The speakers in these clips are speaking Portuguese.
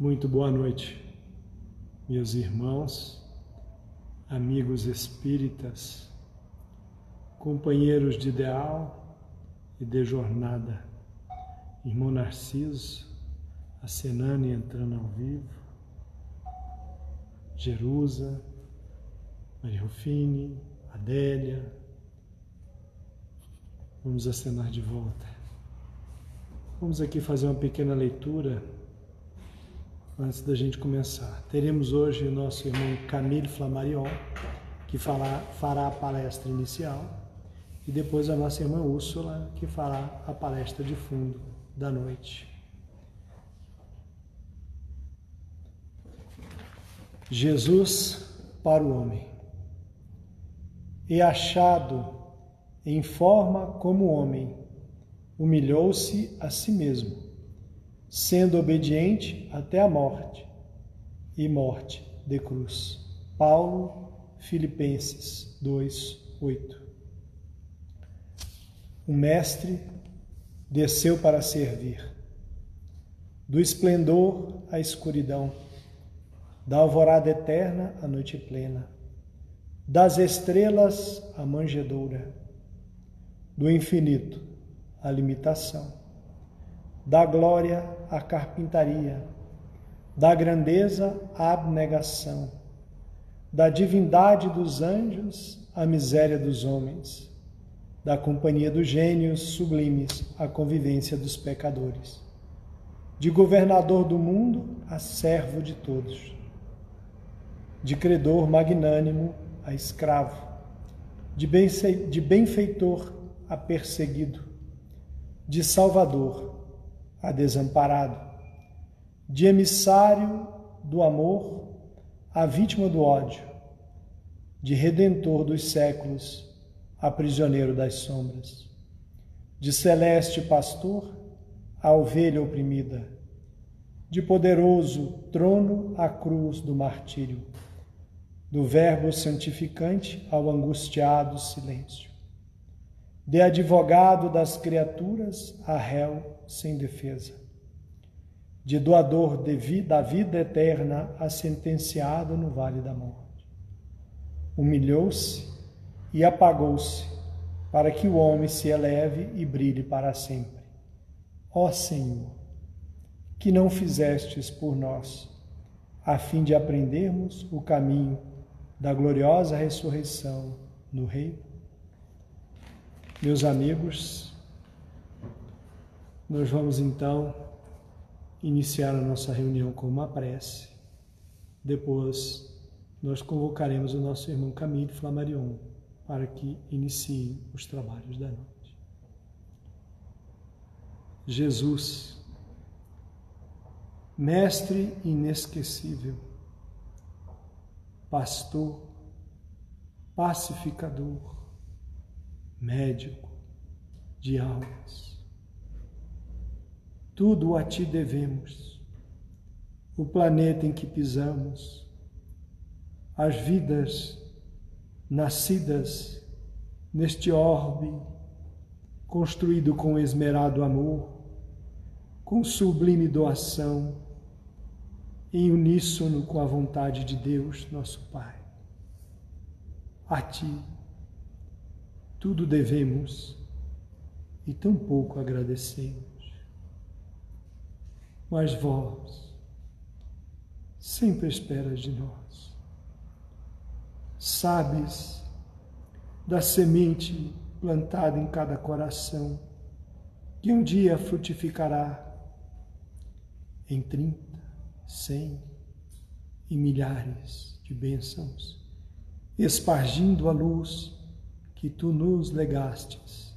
Muito boa noite, meus irmãos, amigos espíritas, companheiros de ideal e de jornada. Irmão Narciso, a Senane entrando ao vivo, Jerusa, Maria Rufine, Adélia. Vamos acenar de volta. Vamos aqui fazer uma pequena leitura antes da gente começar. Teremos hoje o nosso irmão Camille Flammarion, que fará, fará a palestra inicial, e depois a nossa irmã Úrsula, que fará a palestra de fundo da noite. Jesus para o homem. E achado em forma como homem, humilhou-se a si mesmo sendo obediente até a morte e morte de cruz. Paulo, Filipenses 2, 8. O Mestre desceu para servir, do esplendor à escuridão, da alvorada eterna à noite plena, das estrelas à manjedoura, do infinito à limitação da glória à carpintaria, da grandeza à abnegação, da divindade dos anjos à miséria dos homens, da companhia dos gênios sublimes à convivência dos pecadores, de governador do mundo a servo de todos, de credor magnânimo a escravo, de benfeitor a perseguido, de salvador a desamparado, de emissário do amor a vítima do ódio, de redentor dos séculos a prisioneiro das sombras, de celeste pastor a ovelha oprimida, de poderoso trono à cruz do martírio, do Verbo santificante ao angustiado silêncio, de advogado das criaturas a réu sem defesa, de doador de da vida eterna a sentenciado no vale da morte. Humilhou-se e apagou-se para que o homem se eleve e brilhe para sempre. Ó Senhor, que não fizestes por nós, a fim de aprendermos o caminho da gloriosa ressurreição no Rei. Meus amigos, nós vamos então iniciar a nossa reunião com uma prece. Depois, nós convocaremos o nosso irmão Camille Flammarion para que inicie os trabalhos da noite. Jesus, Mestre inesquecível, Pastor, pacificador, médico de almas tudo a ti devemos. O planeta em que pisamos, as vidas nascidas neste orbe construído com esmerado amor, com sublime doação, em uníssono com a vontade de Deus, nosso Pai. A Ti tudo devemos e tão pouco agradecemos. Mas vós sempre esperas de nós. Sabes da semente plantada em cada coração, que um dia frutificará em trinta, cem e milhares de bênçãos, espargindo a luz que tu nos legastes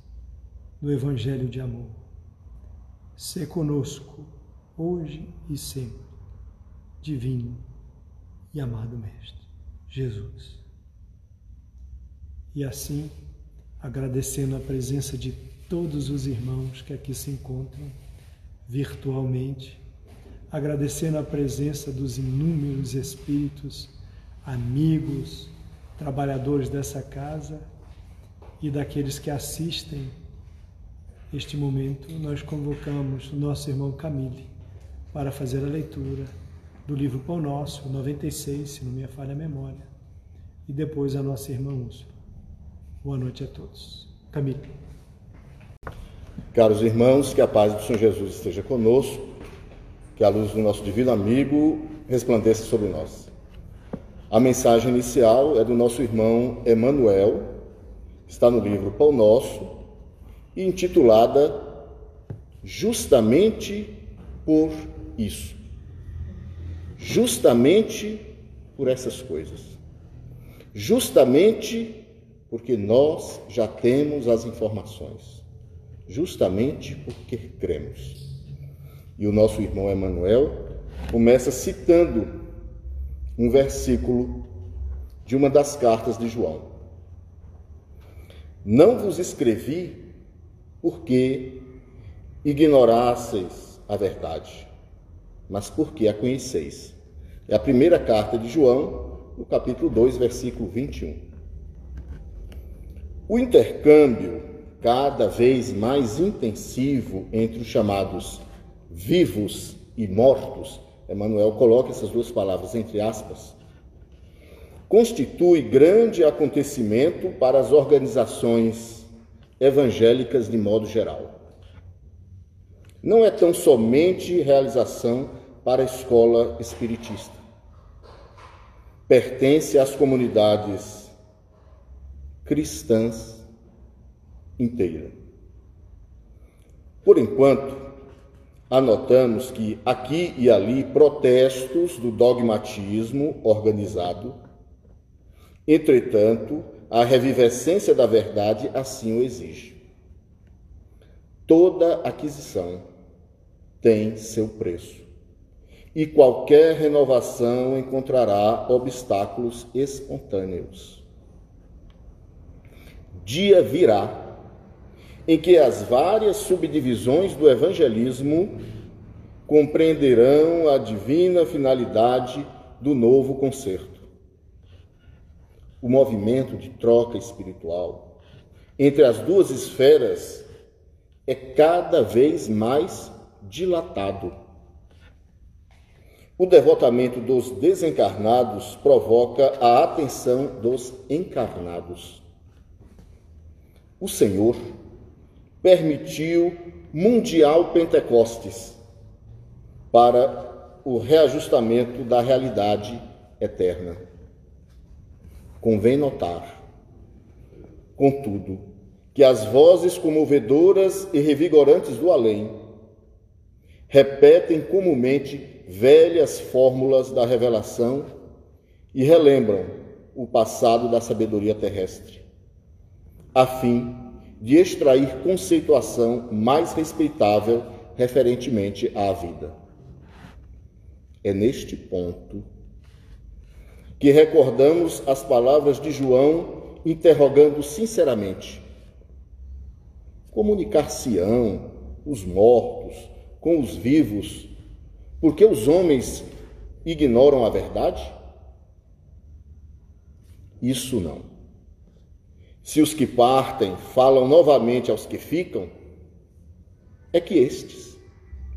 no Evangelho de amor. Se conosco hoje e sempre, divino e amado Mestre, Jesus. E assim, agradecendo a presença de todos os irmãos que aqui se encontram virtualmente, agradecendo a presença dos inúmeros espíritos, amigos, trabalhadores dessa casa e daqueles que assistem este momento, nós convocamos o nosso irmão Camille para fazer a leitura do livro Pão Nosso, 96, se não me falha a memória, e depois a nossa irmã Úrsula. Boa noite a todos. Camilo. Caros irmãos, que a paz do Senhor Jesus esteja conosco, que a luz do nosso divino amigo resplandeça sobre nós. A mensagem inicial é do nosso irmão Emanuel, está no livro Pão Nosso, e intitulada Justamente por isso. Justamente por essas coisas. Justamente porque nós já temos as informações. Justamente porque cremos. E o nosso irmão Emanuel começa citando um versículo de uma das cartas de João. Não vos escrevi porque ignorasseis a verdade, mas porque a conheceis. É a primeira carta de João, no capítulo 2, versículo 21. O intercâmbio cada vez mais intensivo entre os chamados vivos e mortos Emmanuel coloca essas duas palavras entre aspas, constitui grande acontecimento para as organizações evangélicas de modo geral. Não é tão somente realização para a escola espiritista. Pertence às comunidades cristãs inteiras. Por enquanto, anotamos que aqui e ali protestos do dogmatismo organizado. Entretanto, a revivescência da verdade assim o exige. Toda aquisição tem seu preço. E qualquer renovação encontrará obstáculos espontâneos. Dia virá em que as várias subdivisões do evangelismo compreenderão a divina finalidade do novo concerto. O movimento de troca espiritual entre as duas esferas é cada vez mais dilatado. O devotamento dos desencarnados provoca a atenção dos encarnados. O Senhor permitiu mundial Pentecostes para o reajustamento da realidade eterna. Convém notar, contudo, que as vozes comovedoras e revigorantes do além repetem comumente velhas fórmulas da revelação e relembram o passado da sabedoria terrestre, a fim de extrair conceituação mais respeitável referentemente à vida. É neste ponto que recordamos as palavras de João interrogando sinceramente: comunicar-se-ão os mortos com os vivos, porque os homens ignoram a verdade? Isso não. Se os que partem falam novamente aos que ficam, é que estes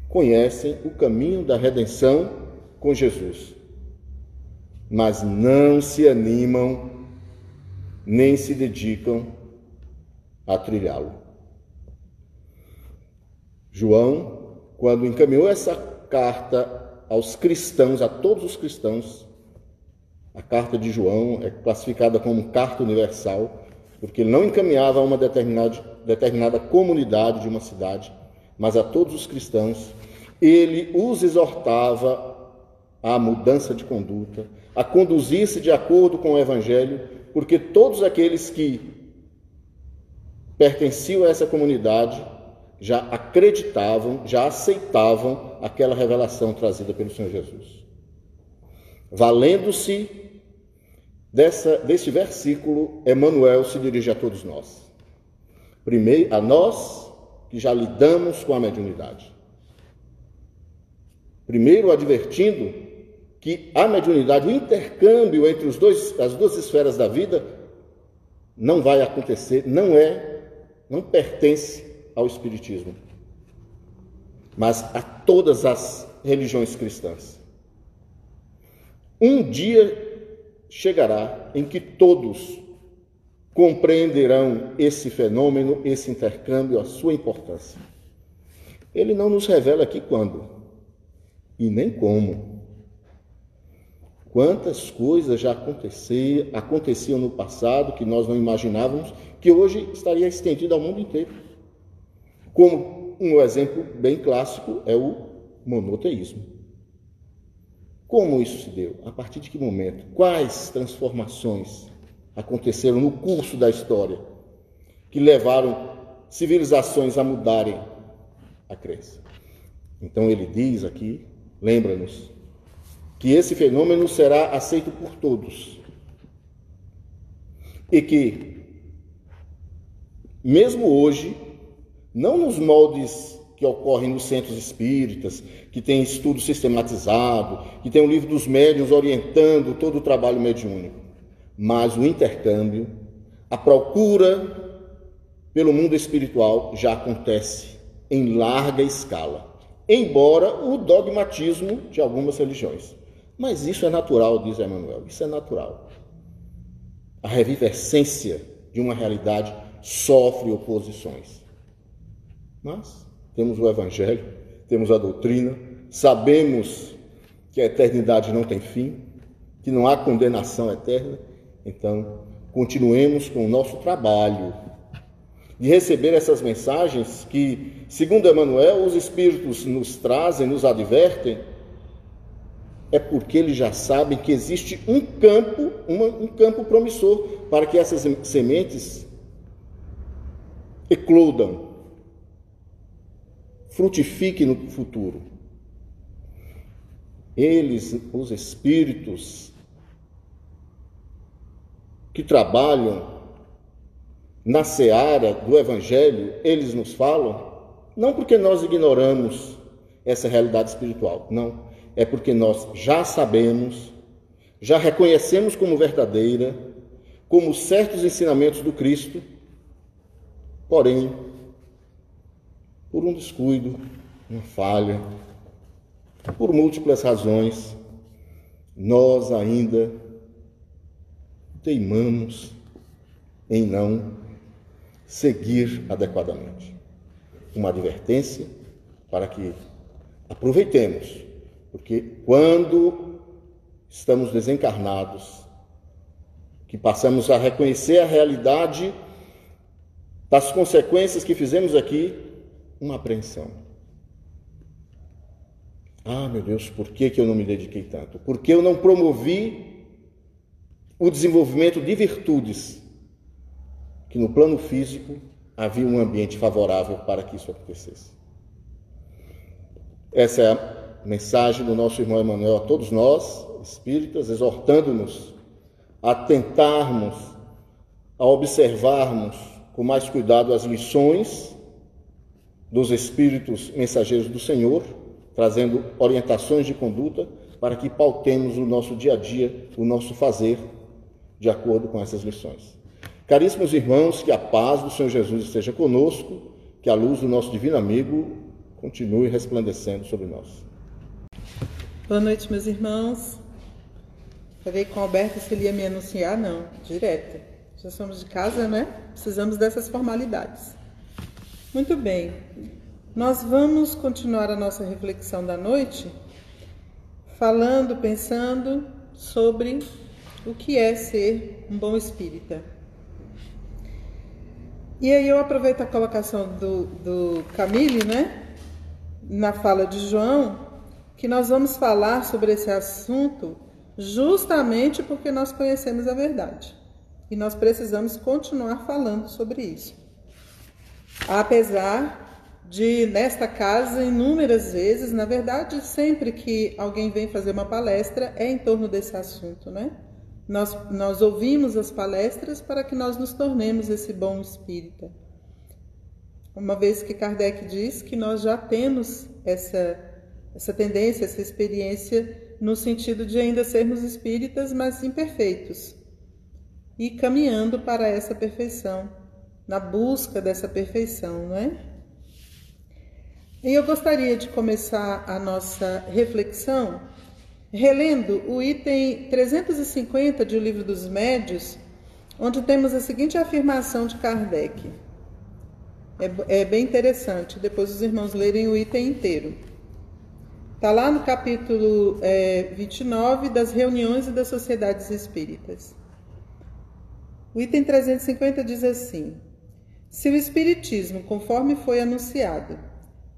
conhecem o caminho da redenção com Jesus, mas não se animam nem se dedicam a trilhá-lo. João, quando encaminhou essa carta aos cristãos, a todos os cristãos, a carta de João é classificada como carta universal, porque ele não encaminhava a uma determinada, determinada comunidade de uma cidade, mas a todos os cristãos. Ele os exortava à mudança de conduta, a conduzir-se de acordo com o Evangelho, porque todos aqueles que pertenciam a essa comunidade já acreditavam, já aceitavam aquela revelação trazida pelo Senhor Jesus. Valendo-se dessa, deste versículo, Emmanuel se dirige a todos nós. Primeiro, a nós que já lidamos com a mediunidade. Primeiro, advertindo que a mediunidade, o intercâmbio entre os dois, as duas esferas da vida, não vai acontecer, não é, não pertence ao Espiritismo, mas a todas as religiões cristãs. Um dia chegará em que todos compreenderão esse fenômeno, esse intercâmbio, a sua importância. Ele não nos revela aqui quando e nem como. Quantas coisas já aconteciam, no passado que nós não imaginávamos, que hoje estaria estendido ao mundo inteiro. Como um exemplo bem clássico é o monoteísmo. Como isso se deu? A partir de que momento? Quais transformações aconteceram no curso da história que levaram civilizações a mudarem a crença? Então ele diz aqui, lembra-nos, que esse fenômeno será aceito por todos. E que, mesmo hoje, não nos moldes que ocorrem nos centros espíritas, que tem estudo sistematizado, que tem o livro dos médiuns orientando todo o trabalho mediúnico, mas o intercâmbio, a procura pelo mundo espiritual já acontece em larga escala, embora o dogmatismo de algumas religiões. Mas isso é natural, diz Emmanuel, isso é natural. A revivescência de uma realidade sofre oposições. Mas temos o Evangelho, temos a doutrina, sabemos que a eternidade não tem fim, que não há condenação eterna, então continuemos com o nosso trabalho de receber essas mensagens que, segundo Emmanuel, os Espíritos nos trazem, nos advertem é porque eles já sabem que existe um campo, uma, um campo promissor para que essas sementes eclodam, frutifiquem no futuro. Eles, os espíritos que trabalham na seara do Evangelho, eles nos falam, não porque nós ignoramos essa realidade espiritual, não é porque nós já sabemos, já reconhecemos como verdadeira, como certos ensinamentos do Cristo, porém, por um descuido, uma falha, por múltiplas razões, nós ainda teimamos em não seguir adequadamente. Uma advertência para que aproveitemos porque quando estamos desencarnados, que passamos a reconhecer a realidade das consequências que fizemos aqui, uma apreensão. Ah, meu Deus, por que, que eu não me dediquei tanto? Por que eu não promovi o desenvolvimento de virtudes que no plano físico havia um ambiente favorável para que isso acontecesse? Essa é a mensagem do nosso irmão Emmanuel a todos nós, espíritas, exortando-nos a tentarmos, a observarmos com mais cuidado as lições dos espíritos mensageiros do Senhor, trazendo orientações de conduta para que pautemos o nosso dia a dia, o nosso fazer de acordo com essas lições. Caríssimos irmãos, que a paz do Senhor Jesus esteja conosco, que a luz do nosso divino amigo continue resplandecendo sobre nós. Boa noite, meus irmãos. Falei com o Alberto se ele ia me anunciar, não, direto. Já somos de casa, né? Precisamos dessas formalidades. Muito bem. Nós vamos continuar a nossa reflexão da noite falando, pensando sobre o que é ser um bom espírita. E aí eu aproveito a colocação do, do Camille, né? Na fala de João, que nós vamos falar sobre esse assunto justamente porque nós conhecemos a verdade. E nós precisamos continuar falando sobre isso. Apesar de, nesta casa, inúmeras vezes, na verdade, sempre que alguém vem fazer uma palestra, é em torno desse assunto, né? Nós, nós ouvimos as palestras para que nós nos tornemos esse bom espírita. Uma vez que Kardec diz que nós já temos essa essa tendência, essa experiência no sentido de ainda sermos espíritas, mas imperfeitos, e caminhando para essa perfeição, na busca dessa perfeição, não é? E eu gostaria de começar a nossa reflexão relendo o item 350 de O Livro dos Médios, onde temos a seguinte afirmação de Kardec. É, é bem interessante, depois os irmãos lerem o item inteiro. Está lá no capítulo é, 29 das reuniões e das sociedades espíritas. O item 350 diz assim: Se o Espiritismo, conforme foi anunciado,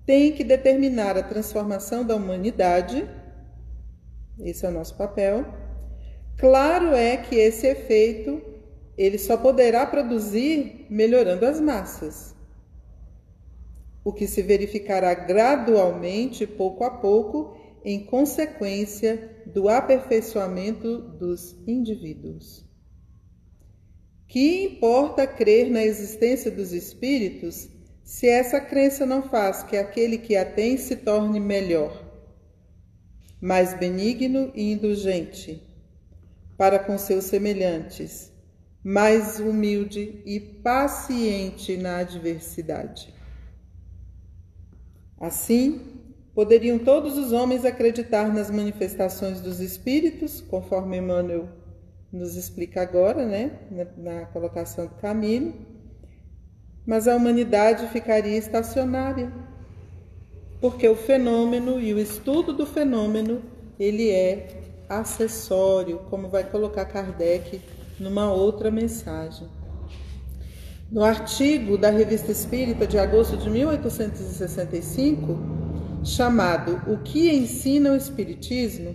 tem que determinar a transformação da humanidade, esse é o nosso papel. Claro é que esse efeito ele só poderá produzir melhorando as massas, o que se verificará gradualmente, pouco a pouco, em consequência do aperfeiçoamento dos indivíduos. Que importa crer na existência dos espíritos se essa crença não faz que aquele que a tem se torne melhor? mais benigno e indulgente para com seus semelhantes, mais humilde e paciente na adversidade. Assim, poderiam todos os homens acreditar nas manifestações dos espíritos, conforme Emmanuel nos explica agora, né, na, colocação do caminho, mas a humanidade ficaria estacionária porque o fenômeno e o estudo do fenômeno ele é acessório, como vai colocar Kardec numa outra mensagem. No artigo da Revista Espírita de agosto de 1865, chamado O que ensina o Espiritismo,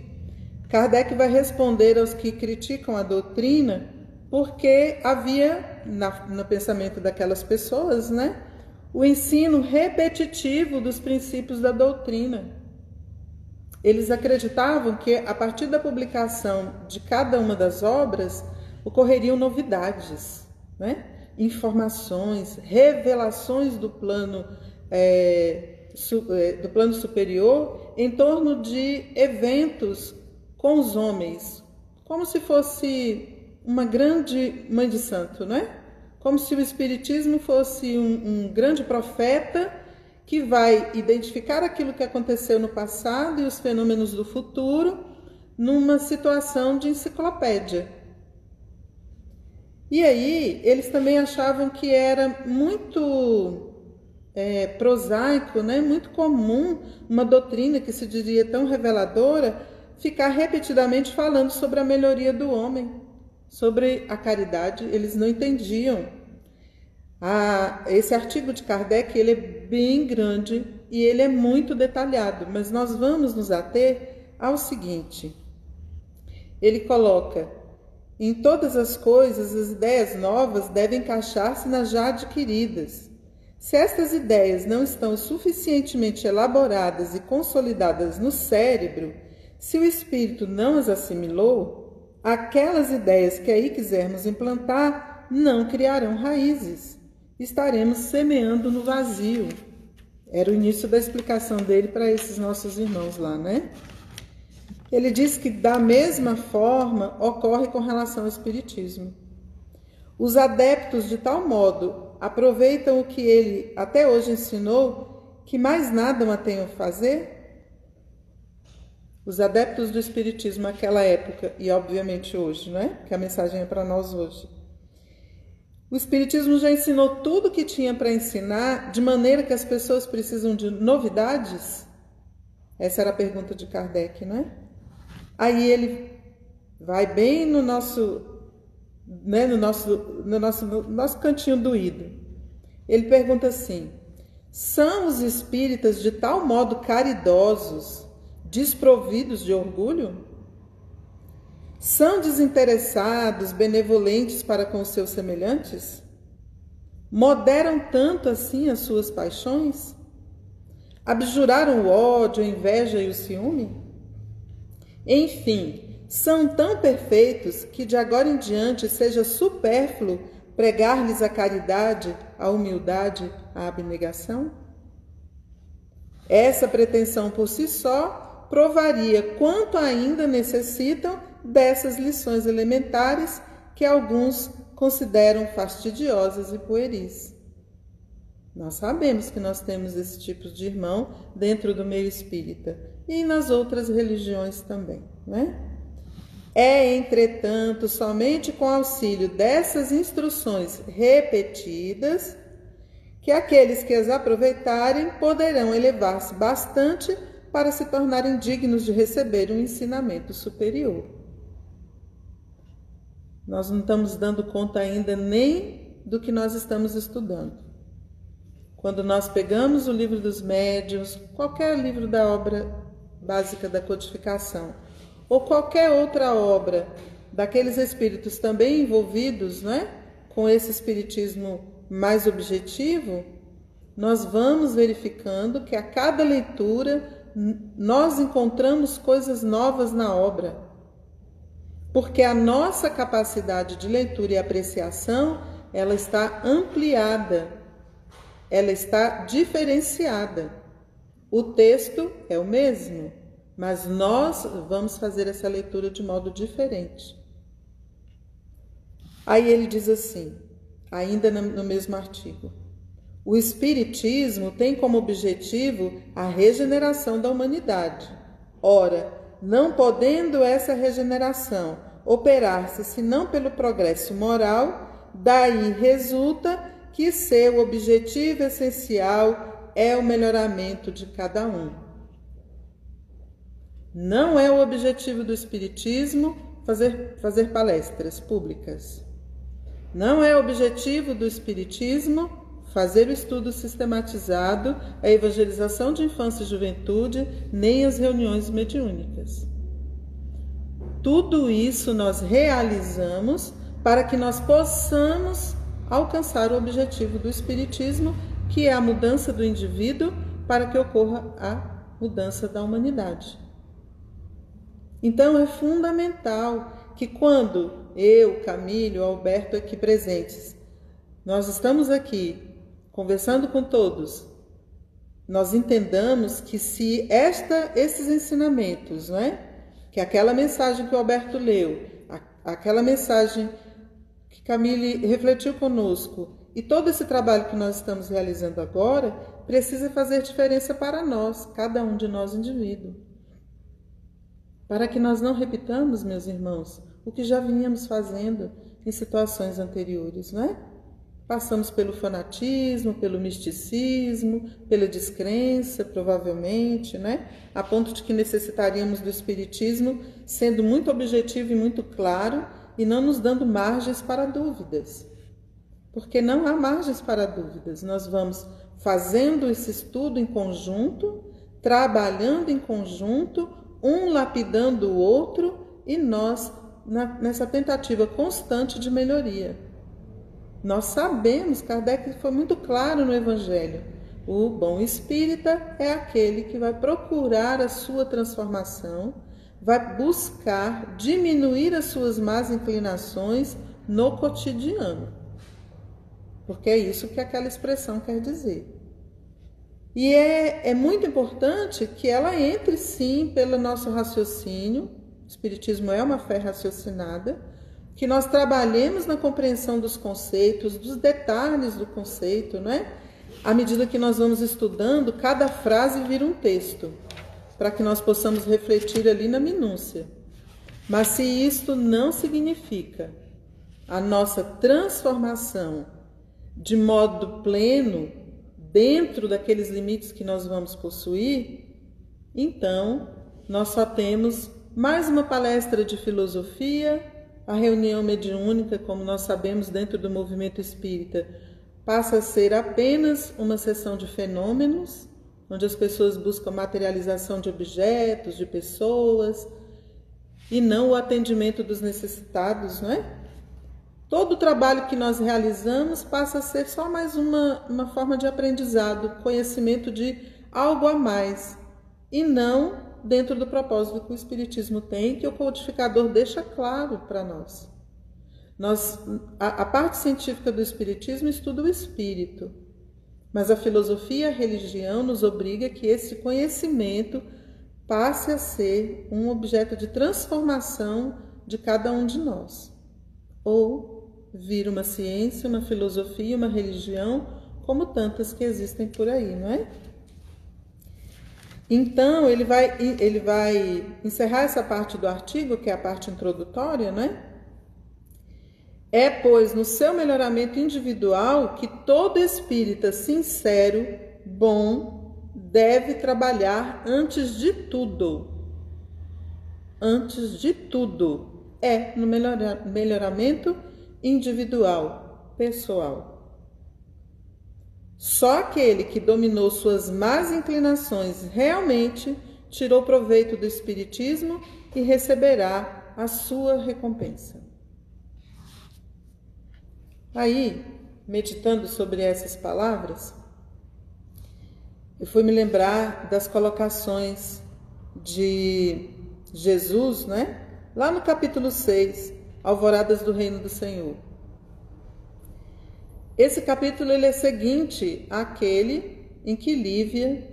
Kardec vai responder aos que criticam a doutrina porque havia na, no pensamento daquelas pessoas, né, o ensino repetitivo dos princípios da doutrina. Eles acreditavam que a partir da publicação de cada uma das obras ocorreriam novidades, né? informações, revelações do plano é, é, do plano superior em torno de eventos com os homens, como se fosse uma grande mãe de santo, não é? como se o Espiritismo fosse um, um grande profeta que vai identificar aquilo que aconteceu no passado e os fenômenos do futuro numa situação de enciclopédia. E aí, eles também achavam que era muito é, prosaico, né, muito comum uma doutrina que se diria tão reveladora ficar repetidamente falando sobre a melhoria do homem sobre a caridade, eles não entendiam. Ah, esse artigo de Kardec ele é bem grande e ele é muito detalhado, mas nós vamos nos ater ao seguinte. Ele coloca: em todas as coisas, as ideias novas devem encaixar-se nas já adquiridas. Se estas ideias não estão suficientemente elaboradas e consolidadas no cérebro, se o espírito não as assimilou, aquelas ideias que aí quisermos implantar não criarão raízes. Estaremos semeando no vazio. Era o início da explicação dele para esses nossos irmãos lá, né? Ele diz que da mesma forma ocorre com relação ao espiritismo. Os adeptos de tal modo aproveitam o que ele até hoje ensinou, que mais nada mantenham fazer, os adeptos do Espiritismo naquela época e, obviamente, hoje, né? Que a mensagem é para nós hoje. O Espiritismo já ensinou tudo o que tinha para ensinar, de maneira que as pessoas precisam de novidades? Essa era a pergunta de Kardec, não é? Aí ele vai bem no nosso, né, no nosso, no nosso, no nosso cantinho doído. Ele pergunta assim: são os espíritas de tal modo caridosos desprovidos de orgulho? São desinteressados, benevolentes para com seus semelhantes? Moderam tanto assim as suas paixões? Abjuraram o ódio, a inveja e o ciúme? Enfim, são tão perfeitos que de agora em diante seja supérfluo pregar-lhes a caridade, a humildade, a abnegação? Essa pretensão por si só provaria quanto ainda necessitam dessas lições elementares que alguns consideram fastidiosas e pueris. Nós sabemos que nós temos esse tipo de irmão dentro do meio espírita. e nas outras religiões também, né? É, entretanto, somente com auxílio dessas instruções repetidas que aqueles que as aproveitarem poderão elevar-se bastante para se tornarem dignos de receber um ensinamento superior. Nós não estamos dando conta ainda nem do que nós estamos estudando. Quando nós pegamos o livro dos médios, qualquer livro da obra básica da codificação, ou qualquer outra obra daqueles espíritos também envolvidos né, com esse espiritismo mais objetivo, nós vamos verificando que a cada leitura nós encontramos coisas novas na obra. Porque a nossa capacidade de leitura e apreciação, ela está ampliada, ela está diferenciada. O texto é o mesmo, mas nós vamos fazer essa leitura de modo diferente. Aí ele diz assim, ainda no mesmo artigo: o Espiritismo tem como objetivo a regeneração da humanidade. Ora, não podendo essa regeneração operar-se senão pelo progresso moral, daí resulta que seu objetivo essencial é o melhoramento de cada um. Não é o objetivo do Espiritismo fazer, fazer palestras públicas. Não é o objetivo do Espiritismo fazer o estudo sistematizado, a evangelização de infância e juventude, nem as reuniões mediúnicas. Tudo isso nós realizamos para que nós possamos alcançar o objetivo do Espiritismo, que é a mudança do indivíduo para que ocorra a mudança da humanidade. Então é fundamental que quando eu, Camilo, Alberto aqui presentes, nós estamos aqui conversando com todos, nós entendamos que se esta, esses ensinamentos, não é? que aquela mensagem que o Alberto leu, a, aquela mensagem que Camille refletiu conosco e todo esse trabalho que nós estamos realizando agora precisa fazer diferença para nós, cada um de nós indivíduo. Para que nós não repitamos, meus irmãos, o que já vínhamos fazendo em situações anteriores, não é? Passamos pelo fanatismo, pelo misticismo, pela descrença, provavelmente, né? A ponto de que necessitaríamos do espiritismo sendo muito objetivo e muito claro e não nos dando margens para dúvidas. Porque não há margens para dúvidas. Nós vamos fazendo esse estudo em conjunto, trabalhando em conjunto, um lapidando o outro e nós nessa tentativa constante de melhoria. Nós sabemos, Kardec foi muito claro no Evangelho. O bom espírita é aquele que vai procurar a sua transformação, vai buscar diminuir as suas más inclinações no cotidiano. Porque é isso que aquela expressão quer dizer. E é, é muito importante que ela entre sim pelo nosso raciocínio. O Espiritismo é uma fé raciocinada que nós trabalhemos na compreensão dos conceitos, dos detalhes do conceito, né? À medida que nós vamos estudando, cada frase vira um texto, para que nós possamos refletir ali na minúcia. Mas se isto não significa a nossa transformação de modo pleno dentro daqueles limites que nós vamos possuir, então nós só temos mais uma palestra de filosofia, a reunião mediúnica, como nós sabemos dentro do movimento espírita, passa a ser apenas uma sessão de fenômenos, onde as pessoas buscam materialização de objetos, de pessoas, e não o atendimento dos necessitados, não é? Todo o trabalho que nós realizamos passa a ser só mais uma, uma forma de aprendizado, conhecimento de algo a mais, e não dentro do propósito que o Espiritismo tem, que o codificador deixa claro para nós. nós a, a, parte científica do Espiritismo estuda o espírito, mas a filosofia e a religião nos obriga que esse conhecimento passe a ser um objeto de transformação de cada um de nós. Ou vira uma ciência, uma filosofia, uma religião, como tantas que existem por aí, não é? Então, ele vai, ele vai encerrar essa parte do artigo, que é a parte introdutória, né? É, pois, no seu melhoramento individual que todo espírita sincero, bom, deve trabalhar antes de tudo. Antes de tudo. É no melhoramento individual, pessoal. Só aquele que dominou suas más inclinações realmente tirou proveito do Espiritismo e receberá a sua recompensa. Aí, meditando sobre essas palavras, eu fui me lembrar das colocações de Jesus, né? Lá no capítulo 6, Alvoradas do Reino do Senhor. Esse capítulo ele é seguinte àquele em que Lívia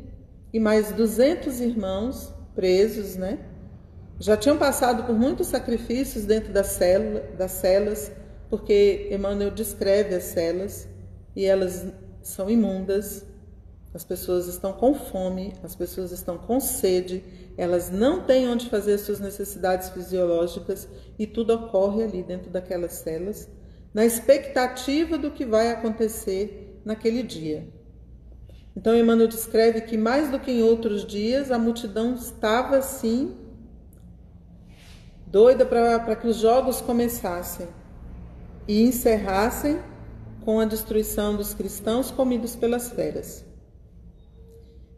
e mais 200 irmãos presos, né? Já tinham passado por muitos sacrifícios dentro das, célula, das celas, porque Emmanuel descreve as celas e elas são imundas, as pessoas estão com fome, as pessoas estão com sede, elas não têm onde fazer as suas necessidades fisiológicas e tudo ocorre ali dentro daquelas celas, na expectativa do que vai acontecer naquele dia. Então, Emmanuel descreve que mais do que em outros dias, a multidão estava assim, doida para que os jogos começassem e encerrassem com a destruição dos cristãos comidos pelas feras.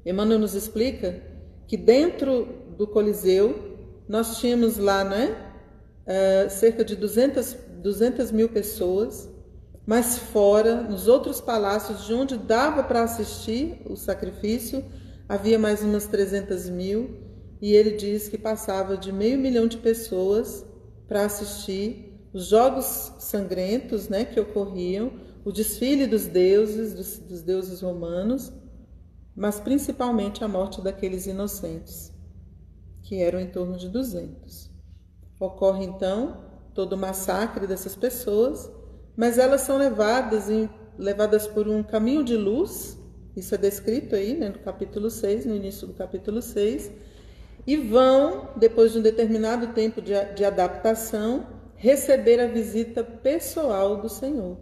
Emmanuel nos explica que dentro do Coliseu nós tínhamos lá, né, uh, cerca de 200, 200 mil pessoas, mas fora, nos outros palácios de onde dava para assistir o sacrifício, havia mais umas 300 mil, e ele diz que passava de meio milhão de pessoas para assistir os jogos sangrentos né, que ocorriam, o desfile dos deuses, dos, dos deuses romanos, mas principalmente a morte daqueles inocentes, que eram em torno de 200. Ocorre então todo o massacre dessas pessoas, mas elas são levadas, em, levadas por um caminho de luz, isso é descrito aí né, no capítulo 6, no início do capítulo 6, e vão, depois de um determinado tempo de, de adaptação, receber a visita pessoal do Senhor.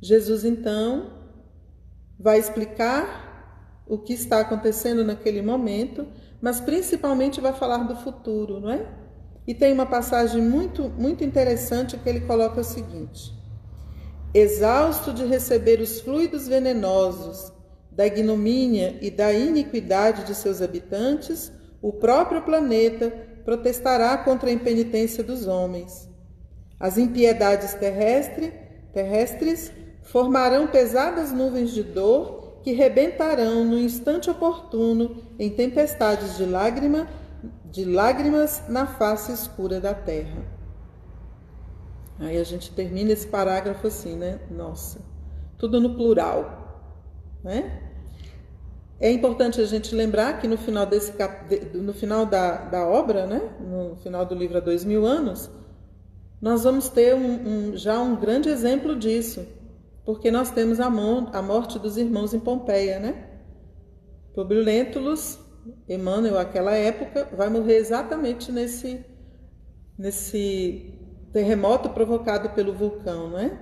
Jesus então vai explicar o que está acontecendo naquele momento, mas principalmente vai falar do futuro, não é? E tem uma passagem muito muito interessante que ele coloca o seguinte: Exausto de receber os fluidos venenosos da ignomínia e da iniquidade de seus habitantes, o próprio planeta protestará contra a impenitência dos homens. As impiedades terrestre, terrestres formarão pesadas nuvens de dor que rebentarão no instante oportuno em tempestades de lágrima, de lágrimas na face escura da terra. Aí a gente termina esse parágrafo assim, né? Nossa, tudo no plural, né? É importante a gente lembrar que no final, desse, no final da, da obra, né, no final do livro Há Dois Mil Anos, nós vamos ter um, um, já um grande exemplo disso, porque nós temos a, a morte dos irmãos em Pompeia, né? Publio Lentulus, Emmanuel, aquela época, vai morrer exatamente nesse, nesse terremoto provocado pelo vulcão, não é?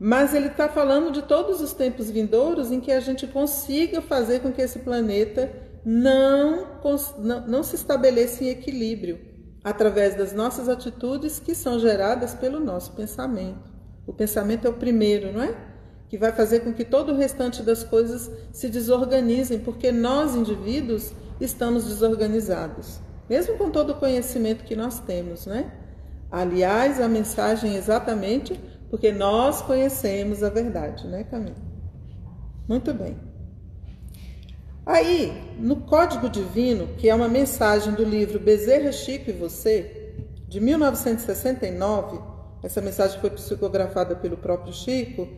Mas ele está falando de todos os tempos vindouros em que a gente consiga fazer com que esse planeta não, não, não se estabeleça em equilíbrio através das nossas atitudes que são geradas pelo nosso pensamento. O pensamento é o primeiro, não é? Que vai fazer com que todo o restante das coisas se desorganizem, porque nós, indivíduos, estamos desorganizados, mesmo com todo o conhecimento que nós temos, né? Aliás, a mensagem é exatamente porque nós conhecemos a verdade, né, Camila? Muito bem. Aí, no Código Divino, que é uma mensagem do livro Bezerra Chico e Você, de 1969, essa mensagem foi psicografada pelo próprio Chico,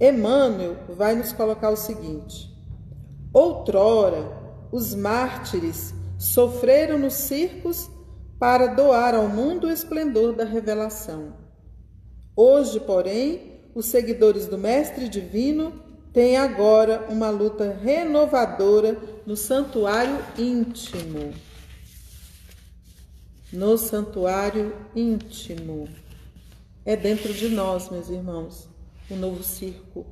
Emmanuel vai nos colocar o seguinte: Outrora, os mártires sofreram nos circos para doar ao mundo o esplendor da revelação. Hoje, porém, os seguidores do Mestre Divino tem agora uma luta renovadora no santuário íntimo. No santuário íntimo. É dentro de nós, meus irmãos, o novo circo.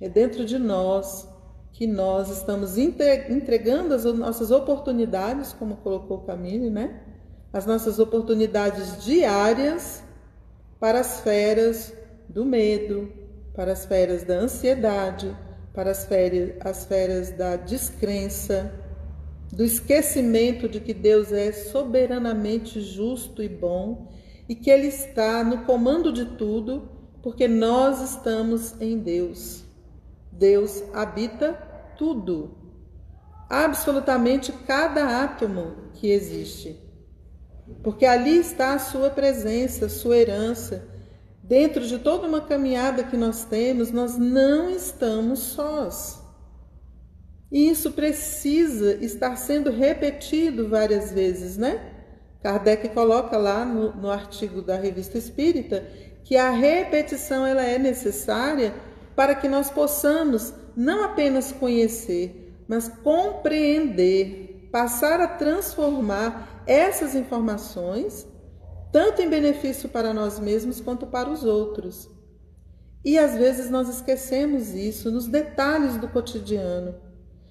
É dentro de nós que nós estamos entregando as nossas oportunidades, como colocou Camille, né? As nossas oportunidades diárias para as feras do medo, para as feras da ansiedade, para as feras, as feras da descrença, do esquecimento de que Deus é soberanamente justo e bom e que Ele está no comando de tudo, porque nós estamos em Deus. Deus habita tudo, absolutamente cada átomo que existe, porque ali está a Sua presença, a Sua herança Dentro de toda uma caminhada que nós temos, nós não estamos sós. E isso precisa estar sendo repetido várias vezes, né? Kardec coloca lá no, no artigo da Revista Espírita que a repetição ela é necessária para que nós possamos não apenas conhecer, mas compreender, passar a transformar essas informações tanto em benefício para nós mesmos quanto para os outros. E às vezes nós esquecemos isso nos detalhes do cotidiano.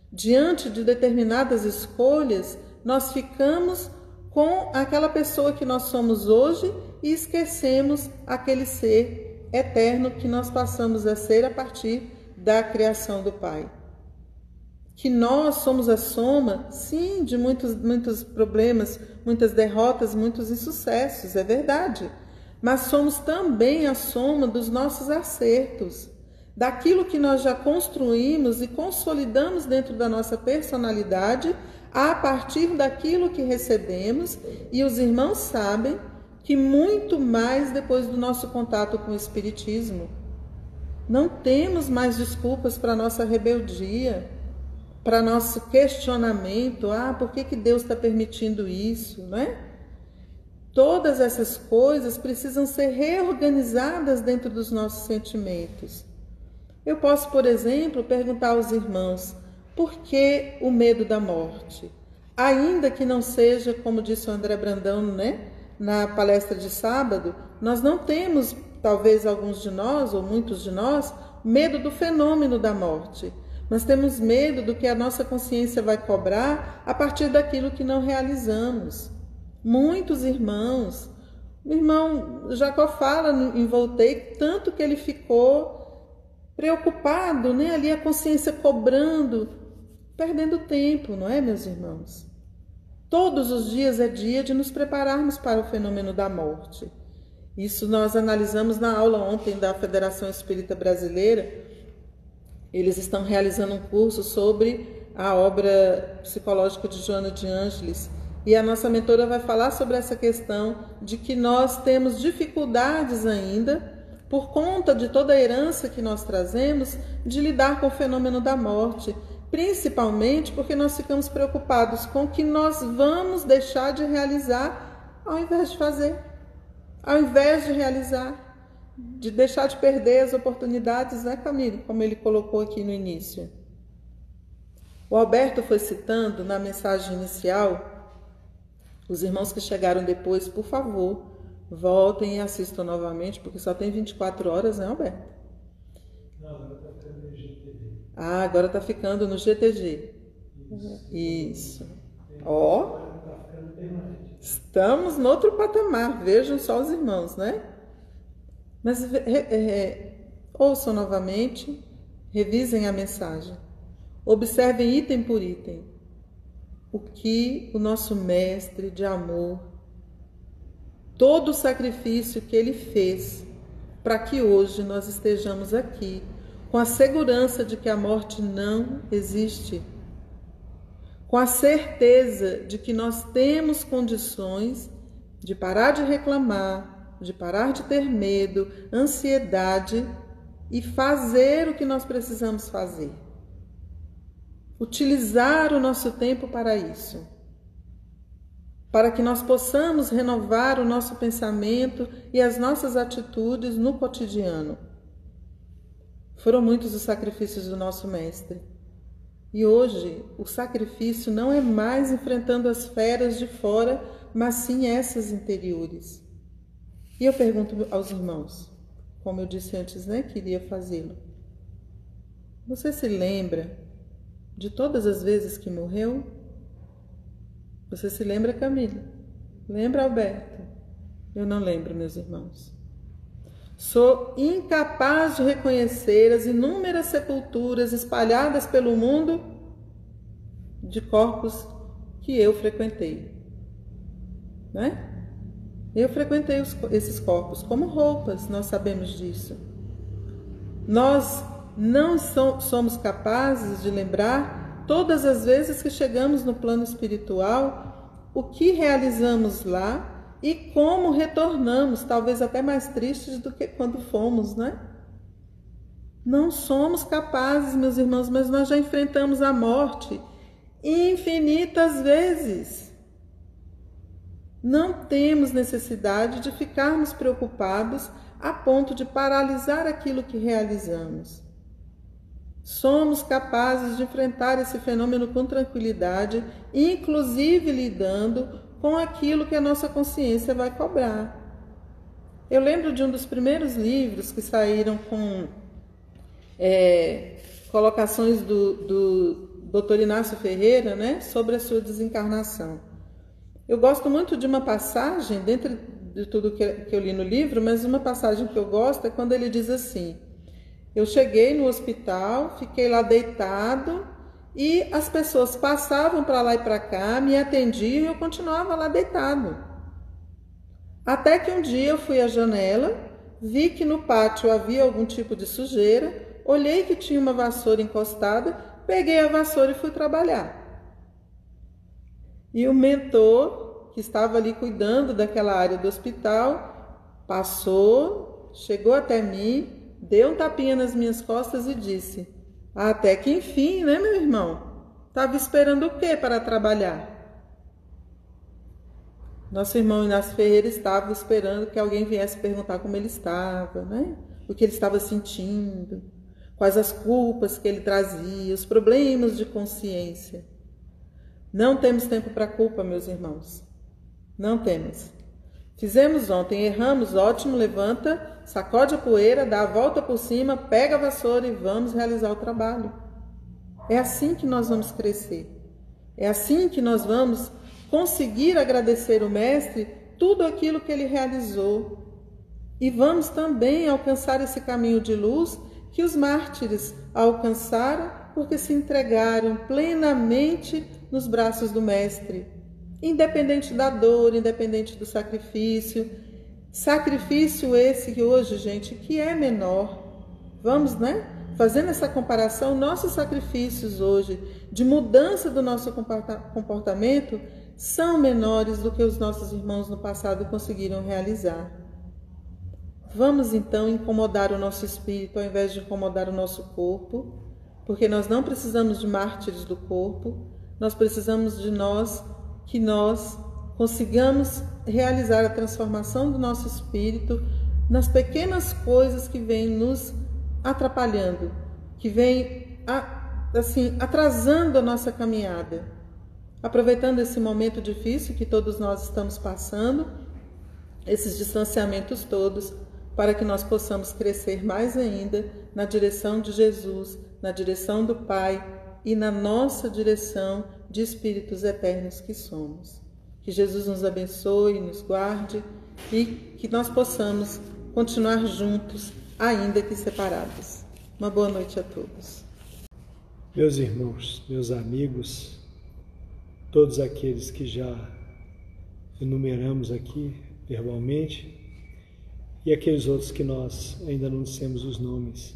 Diante de determinadas escolhas, nós ficamos com aquela pessoa que nós somos hoje e esquecemos aquele ser eterno que nós passamos a ser a partir da criação do Pai que nós somos a soma, sim, de muitos, muitos problemas, muitas derrotas, muitos insucessos, é verdade. Mas somos também a soma dos nossos acertos, daquilo que nós já construímos e consolidamos dentro da nossa personalidade a partir daquilo que recebemos, e os irmãos sabem que muito mais depois do nosso contato com o Espiritismo. Não temos mais desculpas para nossa rebeldia para nosso questionamento, ah, por que, que Deus está permitindo isso, não é? Todas essas coisas precisam ser reorganizadas dentro dos nossos sentimentos. Eu posso, por exemplo, perguntar aos irmãos, por que o medo da morte? Ainda que não seja, como disse o André Brandão, né, na palestra de sábado, nós não temos, talvez alguns de nós, ou muitos de nós, medo do fenômeno da morte. Nós temos medo do que a nossa consciência vai cobrar a partir daquilo que não realizamos. Muitos irmãos, o irmão Jacó fala em Voltei tanto que ele ficou preocupado, né? Ali a consciência cobrando, perdendo tempo, não é, meus irmãos? Todos os dias é dia de nos prepararmos para o fenômeno da morte. Isso nós analisamos na aula ontem da Federação Espírita Brasileira eles estão realizando um curso sobre a obra psicológica de Joana de Ângeles. E a nossa mentora vai falar sobre essa questão de que nós temos dificuldades ainda, por conta de toda a herança que nós trazemos, de lidar com o fenômeno da morte, principalmente porque nós ficamos preocupados com o que nós vamos deixar de realizar ao invés de fazer, ao invés de realizar de deixar de perder as oportunidades, né, Camille? Como ele colocou aqui no início. O Alberto foi citando na mensagem inicial, os irmãos que chegaram depois, por favor, voltem e assistam novamente, porque só tem 24 horas, né, Alberto? Não, agora está ficando no GTG. Ah, agora está ficando no GTG. Isso. Isso. Ó, estamos no outro patamar, vejam só os irmãos, né? Mas é, ouçam novamente, revisem a mensagem, observem item por item o que o nosso mestre de amor, todo o sacrifício que ele fez para que hoje nós estejamos aqui com a segurança de que a morte não existe, com a certeza de que nós temos condições de parar de reclamar, de parar de ter medo, ansiedade e fazer o que nós precisamos fazer. Utilizar o nosso tempo para isso. Para que nós possamos renovar o nosso pensamento e as nossas atitudes no cotidiano. Foram muitos os sacrifícios do nosso Mestre. E hoje o sacrifício não é mais enfrentando as feras de fora, mas sim essas interiores. E eu pergunto aos irmãos, como eu disse antes, né, que iria fazê-lo. Você se lembra de todas as vezes que morreu? Você se lembra, Camila? Lembra, Alberto? Eu não lembro, meus irmãos. Sou incapaz de reconhecer as inúmeras sepulturas espalhadas pelo mundo de corpos que eu frequentei. Né? Eu frequentei os, esses corpos como roupas, nós sabemos disso. Nós não so, somos capazes de lembrar todas as vezes que chegamos no plano espiritual o que realizamos lá e como retornamos, talvez até mais tristes do que quando fomos, né? Não somos capazes, meus irmãos, mas nós já enfrentamos a morte infinitas vezes. Não temos necessidade de ficarmos preocupados a ponto de paralisar aquilo que realizamos. Somos capazes de enfrentar esse fenômeno com tranquilidade, inclusive lidando com aquilo que a nossa consciência vai cobrar. Eu lembro de um dos primeiros livros que saíram com é, colocações do, do Dr. Inácio Ferreira né, sobre a sua desencarnação. Eu gosto muito de uma passagem, dentro de tudo que, eu li no livro, mas uma passagem que eu gosto é quando ele diz assim: Eu cheguei no hospital, fiquei lá deitado e as pessoas passavam para lá e para cá, me atendiam e eu continuava lá deitado. Até que um dia eu fui à janela, vi que no pátio havia algum tipo de sujeira, olhei que tinha uma vassoura encostada, peguei a vassoura e fui trabalhar. E o mentor, que estava ali cuidando daquela área do hospital, passou, chegou até mim, deu um tapinha nas minhas costas e disse: até que enfim, né, meu irmão? Estava esperando o que para trabalhar? Nosso irmão Inácio Ferreira estava esperando que alguém viesse perguntar como ele estava, né? O que ele estava sentindo, quais as culpas que ele trazia, os problemas de consciência. Não temos tempo para culpa, meus irmãos. Não temos. Fizemos ontem, erramos, ótimo, levanta, sacode a poeira, dá a volta por cima, pega a vassoura e vamos realizar o trabalho. É assim que nós vamos crescer. É assim que nós vamos conseguir agradecer o Mestre tudo aquilo que ele realizou. E vamos também alcançar esse caminho de luz que os mártires alcançaram porque se entregaram plenamente nos braços do Mestre independente da dor, independente do sacrifício. Sacrifício esse que hoje, gente, que é menor. Vamos, né? Fazendo essa comparação, nossos sacrifícios hoje de mudança do nosso comportamento são menores do que os nossos irmãos no passado conseguiram realizar. Vamos então incomodar o nosso espírito ao invés de incomodar o nosso corpo, porque nós não precisamos de mártires do corpo, nós precisamos de nós que nós consigamos realizar a transformação do nosso espírito nas pequenas coisas que vêm nos atrapalhando, que vêm assim atrasando a nossa caminhada. Aproveitando esse momento difícil que todos nós estamos passando, esses distanciamentos todos, para que nós possamos crescer mais ainda na direção de Jesus, na direção do Pai e na nossa direção de espíritos eternos que somos. Que Jesus nos abençoe, nos guarde e que nós possamos continuar juntos, ainda que separados. Uma boa noite a todos. Meus irmãos, meus amigos, todos aqueles que já enumeramos aqui verbalmente e aqueles outros que nós ainda não dissemos os nomes,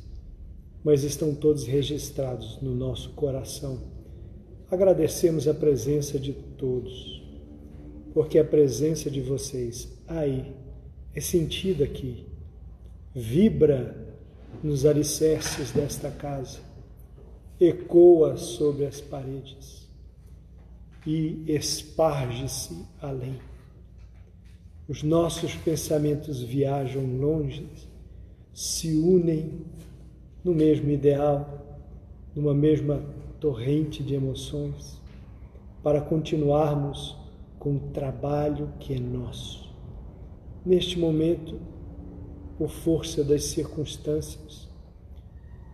mas estão todos registrados no nosso coração Agradecemos a presença de todos, porque a presença de vocês aí é sentida aqui, vibra nos alicerces desta casa, ecoa sobre as paredes e esparge-se além. Os nossos pensamentos viajam longe, se unem no mesmo ideal, numa mesma torrente de emoções, para continuarmos com o trabalho que é nosso. Neste momento, por força das circunstâncias,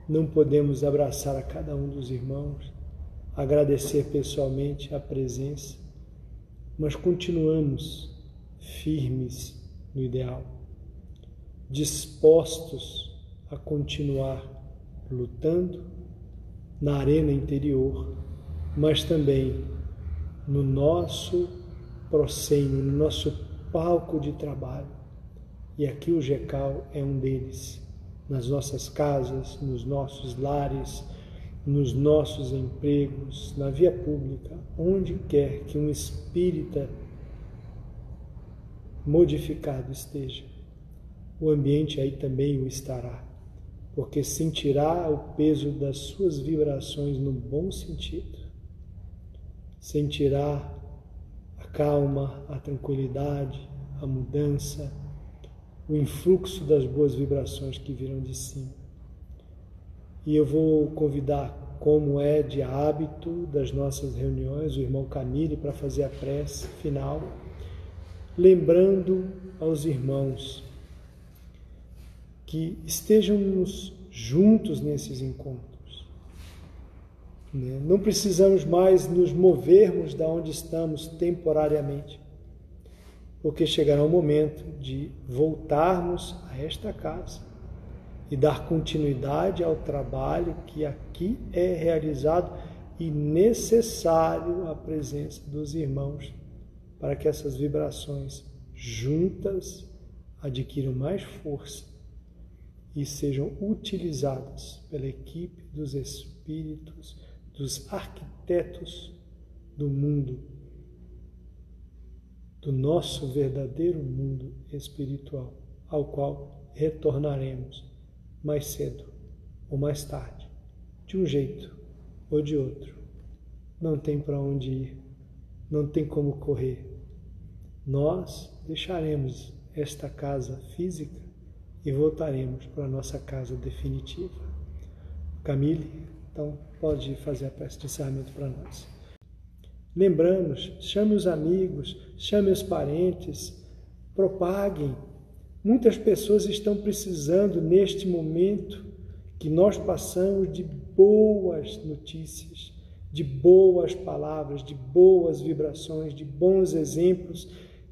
não podemos abraçar a cada um dos irmãos, agradecer pessoalmente a presença, mas continuamos firmes no ideal, dispostos a continuar lutando na arena interior, mas também no nosso proscênio, no nosso palco de trabalho. E aqui o GECAL é um deles. Nas nossas casas, nos nossos lares, nos nossos empregos, na via pública, onde quer que um espírita modificado esteja, o ambiente aí também o estará, porque sentirá o peso das suas vibrações no bom sentido, sentirá a calma, a tranquilidade, a mudança, o influxo das boas vibrações que virão de cima. E eu vou convidar, como é de hábito das nossas reuniões, o irmão Camille para fazer a prece final, lembrando aos irmãos que estejamos juntos nesses encontros. Né? Não precisamos mais nos movermos da onde estamos temporariamente, porque chegará o momento de voltarmos a esta casa e dar continuidade ao trabalho que aqui é realizado e necessário a presença dos irmãos para que essas vibrações juntas adquiram mais força e sejam utilizadas pela equipe dos espíritos, dos arquitetos do mundo, do nosso verdadeiro mundo espiritual, ao qual retornaremos mais cedo ou mais tarde, de um jeito ou de outro. Não tem para onde ir, não tem como correr. Nós deixaremos esta casa física e voltaremos para a nossa casa definitiva. Camille, então pode fazer a prece de encerramento para nós. Lembrando, chame os amigos, chame os parentes, propaguem Muitas pessoas estão precisando, neste momento, que nós passamos de boas notícias, de boas palavras, de boas vibrações, de bons exemplos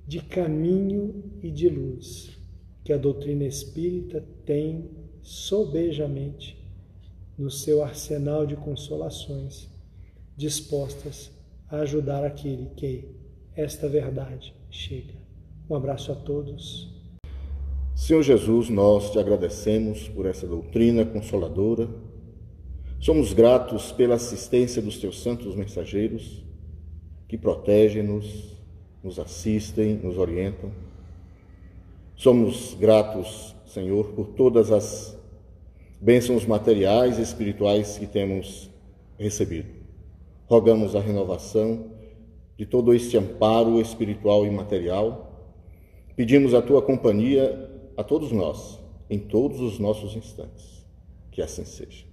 de caminho e de luz que a doutrina espírita tem sobejamente no seu arsenal de consolações, dispostas a ajudar aquele que esta verdade chega. Um abraço a todos. Senhor Jesus, nós te agradecemos por essa doutrina consoladora. Somos gratos pela assistência dos teus santos mensageiros que protegem-nos, nos assistem, nos orientam. Somos gratos, Senhor, por todas as bênçãos materiais e espirituais que temos recebido. Rogamos a renovação de todo este amparo espiritual e material. Pedimos a tua companhia a todos nós, em todos os nossos instantes. Que assim seja.